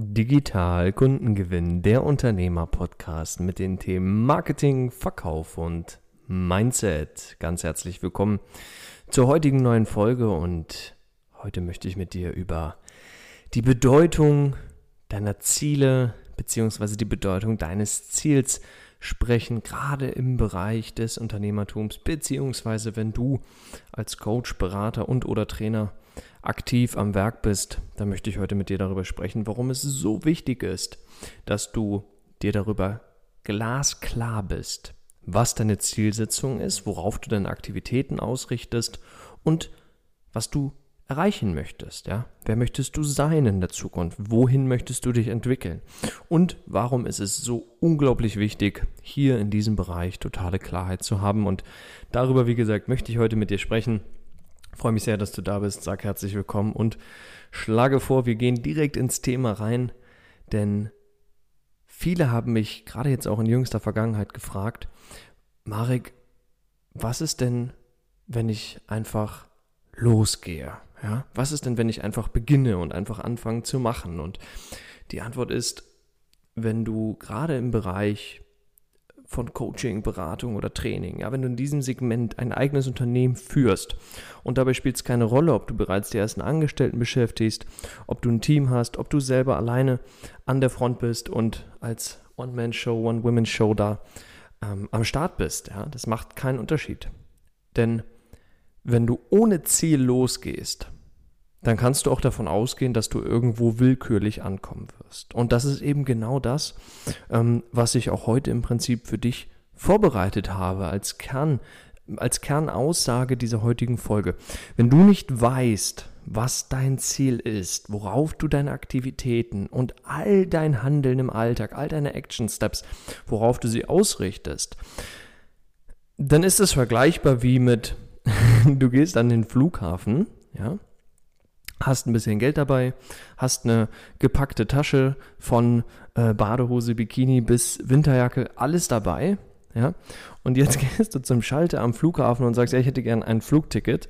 Digital Kundengewinn, der Unternehmer-Podcast mit den Themen Marketing, Verkauf und Mindset. Ganz herzlich willkommen zur heutigen neuen Folge und heute möchte ich mit dir über die Bedeutung deiner Ziele bzw. die Bedeutung deines Ziels sprechen, gerade im Bereich des Unternehmertums, beziehungsweise wenn du als Coach, Berater und oder Trainer aktiv am Werk bist, dann möchte ich heute mit dir darüber sprechen, warum es so wichtig ist, dass du dir darüber glasklar bist, was deine Zielsetzung ist, worauf du deine Aktivitäten ausrichtest und was du erreichen möchtest, ja? Wer möchtest du sein in der Zukunft? Wohin möchtest du dich entwickeln? Und warum ist es so unglaublich wichtig, hier in diesem Bereich totale Klarheit zu haben? Und darüber, wie gesagt, möchte ich heute mit dir sprechen. Freue mich sehr, dass du da bist. Sag herzlich willkommen und schlage vor, wir gehen direkt ins Thema rein, denn viele haben mich gerade jetzt auch in jüngster Vergangenheit gefragt, Marek, was ist denn, wenn ich einfach losgehe? Ja, was ist denn, wenn ich einfach beginne und einfach anfange zu machen? Und die Antwort ist, wenn du gerade im Bereich von Coaching, Beratung oder Training. Ja, wenn du in diesem Segment ein eigenes Unternehmen führst und dabei spielt es keine Rolle, ob du bereits die ersten Angestellten beschäftigst, ob du ein Team hast, ob du selber alleine an der Front bist und als One-Man-Show, One-Women-Show da ähm, am Start bist. Ja, das macht keinen Unterschied. Denn wenn du ohne Ziel losgehst, dann kannst du auch davon ausgehen, dass du irgendwo willkürlich ankommen wirst. Und das ist eben genau das, ähm, was ich auch heute im Prinzip für dich vorbereitet habe als Kern, als Kernaussage dieser heutigen Folge. Wenn du nicht weißt, was dein Ziel ist, worauf du deine Aktivitäten und all dein Handeln im Alltag, all deine Action Steps, worauf du sie ausrichtest, dann ist es vergleichbar wie mit, du gehst an den Flughafen, ja, hast ein bisschen Geld dabei, hast eine gepackte Tasche von äh, Badehose, Bikini bis Winterjacke, alles dabei. Ja? Und jetzt gehst du zum Schalter am Flughafen und sagst, ja, ich hätte gern ein Flugticket.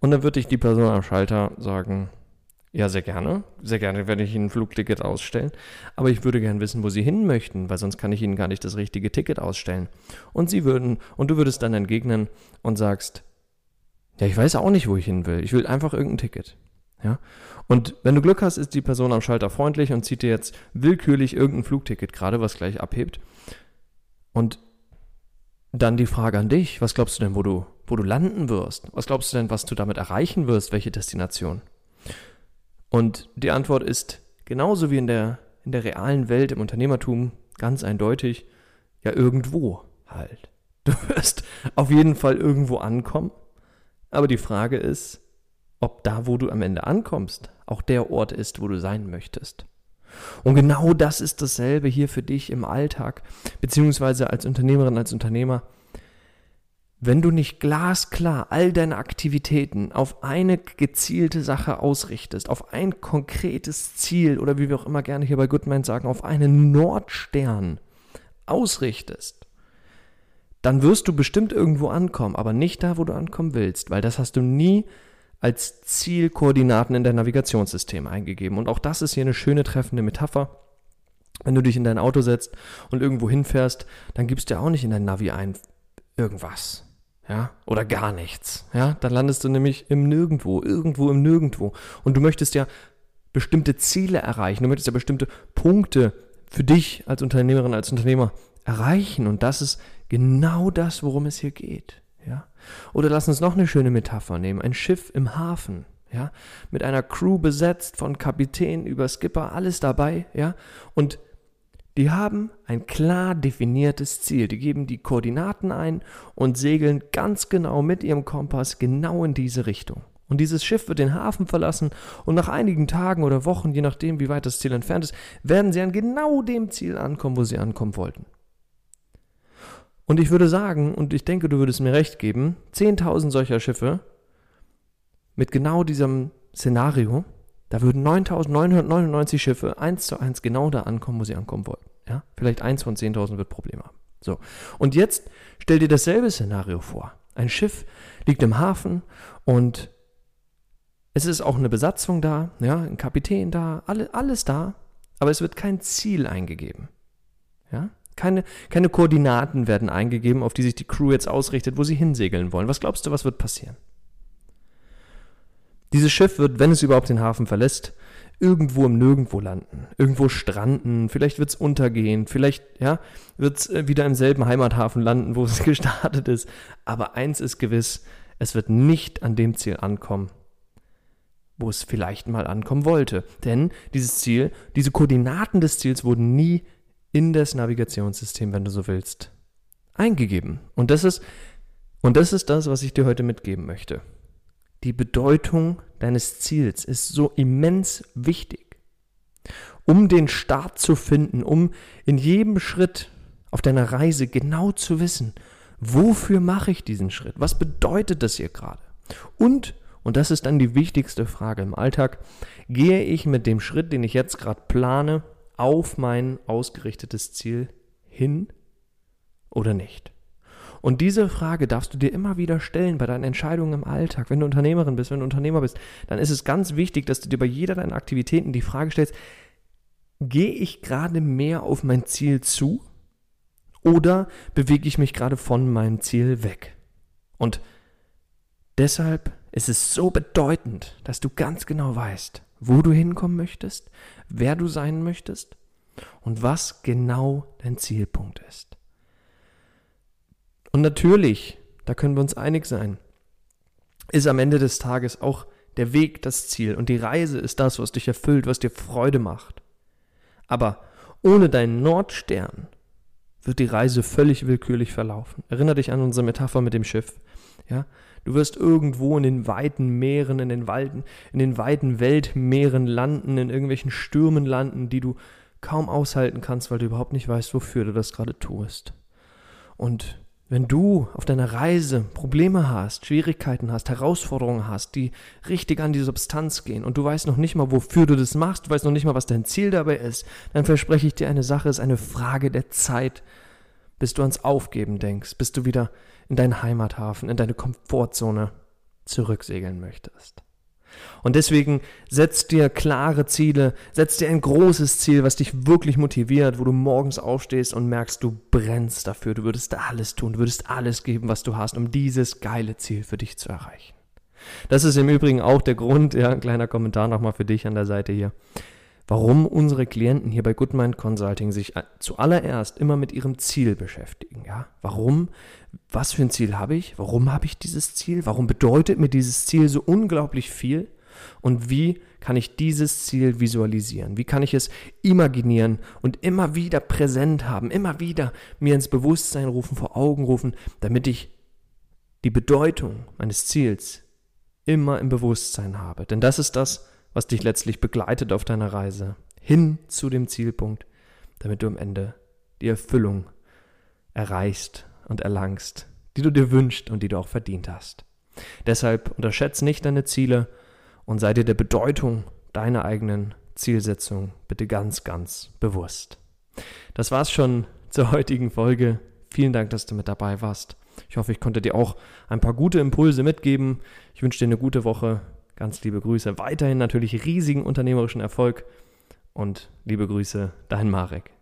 Und dann wird dich die Person am Schalter sagen, ja, sehr gerne. Sehr gerne werde ich Ihnen ein Flugticket ausstellen. Aber ich würde gern wissen, wo Sie hin möchten, weil sonst kann ich Ihnen gar nicht das richtige Ticket ausstellen. Und Sie würden, und du würdest dann entgegnen und sagst, ja, ich weiß auch nicht, wo ich hin will. Ich will einfach irgendein Ticket. Ja? Und wenn du Glück hast, ist die Person am Schalter freundlich und zieht dir jetzt willkürlich irgendein Flugticket gerade, was gleich abhebt. Und dann die Frage an dich, was glaubst du denn, wo du, wo du landen wirst? Was glaubst du denn, was du damit erreichen wirst, welche Destination? Und die Antwort ist genauso wie in der, in der realen Welt, im Unternehmertum, ganz eindeutig, ja irgendwo halt. Du wirst auf jeden Fall irgendwo ankommen, aber die Frage ist, ob da, wo du am Ende ankommst, auch der Ort ist, wo du sein möchtest. Und genau das ist dasselbe hier für dich im Alltag, beziehungsweise als Unternehmerin, als Unternehmer. Wenn du nicht glasklar all deine Aktivitäten auf eine gezielte Sache ausrichtest, auf ein konkretes Ziel oder wie wir auch immer gerne hier bei Goodman sagen, auf einen Nordstern ausrichtest, dann wirst du bestimmt irgendwo ankommen, aber nicht da, wo du ankommen willst, weil das hast du nie als Zielkoordinaten in dein Navigationssystem eingegeben. Und auch das ist hier eine schöne treffende Metapher. Wenn du dich in dein Auto setzt und irgendwo hinfährst, dann gibst du ja auch nicht in dein Navi ein irgendwas. Ja, oder gar nichts. Ja, dann landest du nämlich im Nirgendwo, irgendwo im Nirgendwo. Und du möchtest ja bestimmte Ziele erreichen. Du möchtest ja bestimmte Punkte für dich als Unternehmerin, als Unternehmer erreichen. Und das ist genau das, worum es hier geht. Ja? Oder lass uns noch eine schöne Metapher nehmen. Ein Schiff im Hafen. Ja? Mit einer Crew besetzt von Kapitän über Skipper, alles dabei. Ja? Und die haben ein klar definiertes Ziel. Die geben die Koordinaten ein und segeln ganz genau mit ihrem Kompass genau in diese Richtung. Und dieses Schiff wird den Hafen verlassen und nach einigen Tagen oder Wochen, je nachdem, wie weit das Ziel entfernt ist, werden sie an genau dem Ziel ankommen, wo sie ankommen wollten. Und ich würde sagen, und ich denke, du würdest mir recht geben, 10.000 solcher Schiffe mit genau diesem Szenario, da würden 9.999 Schiffe eins zu eins genau da ankommen, wo sie ankommen wollen. Ja? Vielleicht eins von 10.000 wird Probleme haben. So. Und jetzt stell dir dasselbe Szenario vor. Ein Schiff liegt im Hafen und es ist auch eine Besatzung da, ja, ein Kapitän da, alle, alles da. aber es wird kein Ziel eingegeben. Ja? Keine, keine Koordinaten werden eingegeben, auf die sich die Crew jetzt ausrichtet, wo sie hinsegeln wollen. Was glaubst du, was wird passieren? Dieses Schiff wird, wenn es überhaupt den Hafen verlässt, irgendwo im Nirgendwo landen, irgendwo stranden, vielleicht wird es untergehen, vielleicht ja, wird es äh, wieder im selben Heimathafen landen, wo es gestartet ist. Aber eins ist gewiss, es wird nicht an dem Ziel ankommen, wo es vielleicht mal ankommen wollte. Denn dieses Ziel, diese Koordinaten des Ziels wurden nie in das Navigationssystem, wenn du so willst, eingegeben. Und das ist, und das ist das, was ich dir heute mitgeben möchte. Die Bedeutung deines Ziels ist so immens wichtig. Um den Start zu finden, um in jedem Schritt auf deiner Reise genau zu wissen, wofür mache ich diesen Schritt? Was bedeutet das hier gerade? Und, und das ist dann die wichtigste Frage im Alltag, gehe ich mit dem Schritt, den ich jetzt gerade plane, auf mein ausgerichtetes Ziel hin oder nicht? Und diese Frage darfst du dir immer wieder stellen bei deinen Entscheidungen im Alltag. Wenn du Unternehmerin bist, wenn du Unternehmer bist, dann ist es ganz wichtig, dass du dir bei jeder deiner Aktivitäten die Frage stellst, gehe ich gerade mehr auf mein Ziel zu oder bewege ich mich gerade von meinem Ziel weg? Und deshalb ist es so bedeutend, dass du ganz genau weißt, wo du hinkommen möchtest, wer du sein möchtest und was genau dein Zielpunkt ist. Und natürlich, da können wir uns einig sein, ist am Ende des Tages auch der Weg das Ziel und die Reise ist das, was dich erfüllt, was dir Freude macht. Aber ohne deinen Nordstern wird die Reise völlig willkürlich verlaufen. Erinner dich an unsere Metapher mit dem Schiff. Ja, du wirst irgendwo in den weiten Meeren, in den Walden, in den weiten Weltmeeren landen, in irgendwelchen Stürmen landen, die du kaum aushalten kannst, weil du überhaupt nicht weißt, wofür du das gerade tust. Und wenn du auf deiner Reise Probleme hast, Schwierigkeiten hast, Herausforderungen hast, die richtig an die Substanz gehen und du weißt noch nicht mal, wofür du das machst, du weißt noch nicht mal, was dein Ziel dabei ist, dann verspreche ich dir eine Sache, es ist eine Frage der Zeit, bis du ans Aufgeben denkst, bis du wieder in deinen Heimathafen, in deine Komfortzone zurücksegeln möchtest. Und deswegen setz dir klare Ziele, setz dir ein großes Ziel, was dich wirklich motiviert, wo du morgens aufstehst und merkst, du brennst dafür, du würdest alles tun, du würdest alles geben, was du hast, um dieses geile Ziel für dich zu erreichen. Das ist im Übrigen auch der Grund, ja, ein kleiner Kommentar nochmal für dich an der Seite hier, warum unsere Klienten hier bei Goodmind Consulting sich zuallererst immer mit ihrem Ziel beschäftigen. Ja? Warum? Was für ein Ziel habe ich? Warum habe ich dieses Ziel? Warum bedeutet mir dieses Ziel so unglaublich viel? Und wie kann ich dieses Ziel visualisieren? Wie kann ich es imaginieren und immer wieder präsent haben, immer wieder mir ins Bewusstsein rufen, vor Augen rufen, damit ich die Bedeutung meines Ziels immer im Bewusstsein habe? Denn das ist das, was dich letztlich begleitet auf deiner Reise hin zu dem Zielpunkt, damit du am Ende die Erfüllung erreichst und erlangst, die du dir wünschst und die du auch verdient hast. Deshalb unterschätze nicht deine Ziele und sei dir der Bedeutung deiner eigenen Zielsetzung bitte ganz, ganz bewusst. Das war's schon zur heutigen Folge. Vielen Dank, dass du mit dabei warst. Ich hoffe, ich konnte dir auch ein paar gute Impulse mitgeben. Ich wünsche dir eine gute Woche. Ganz liebe Grüße. Weiterhin natürlich riesigen unternehmerischen Erfolg und liebe Grüße, dein Marek.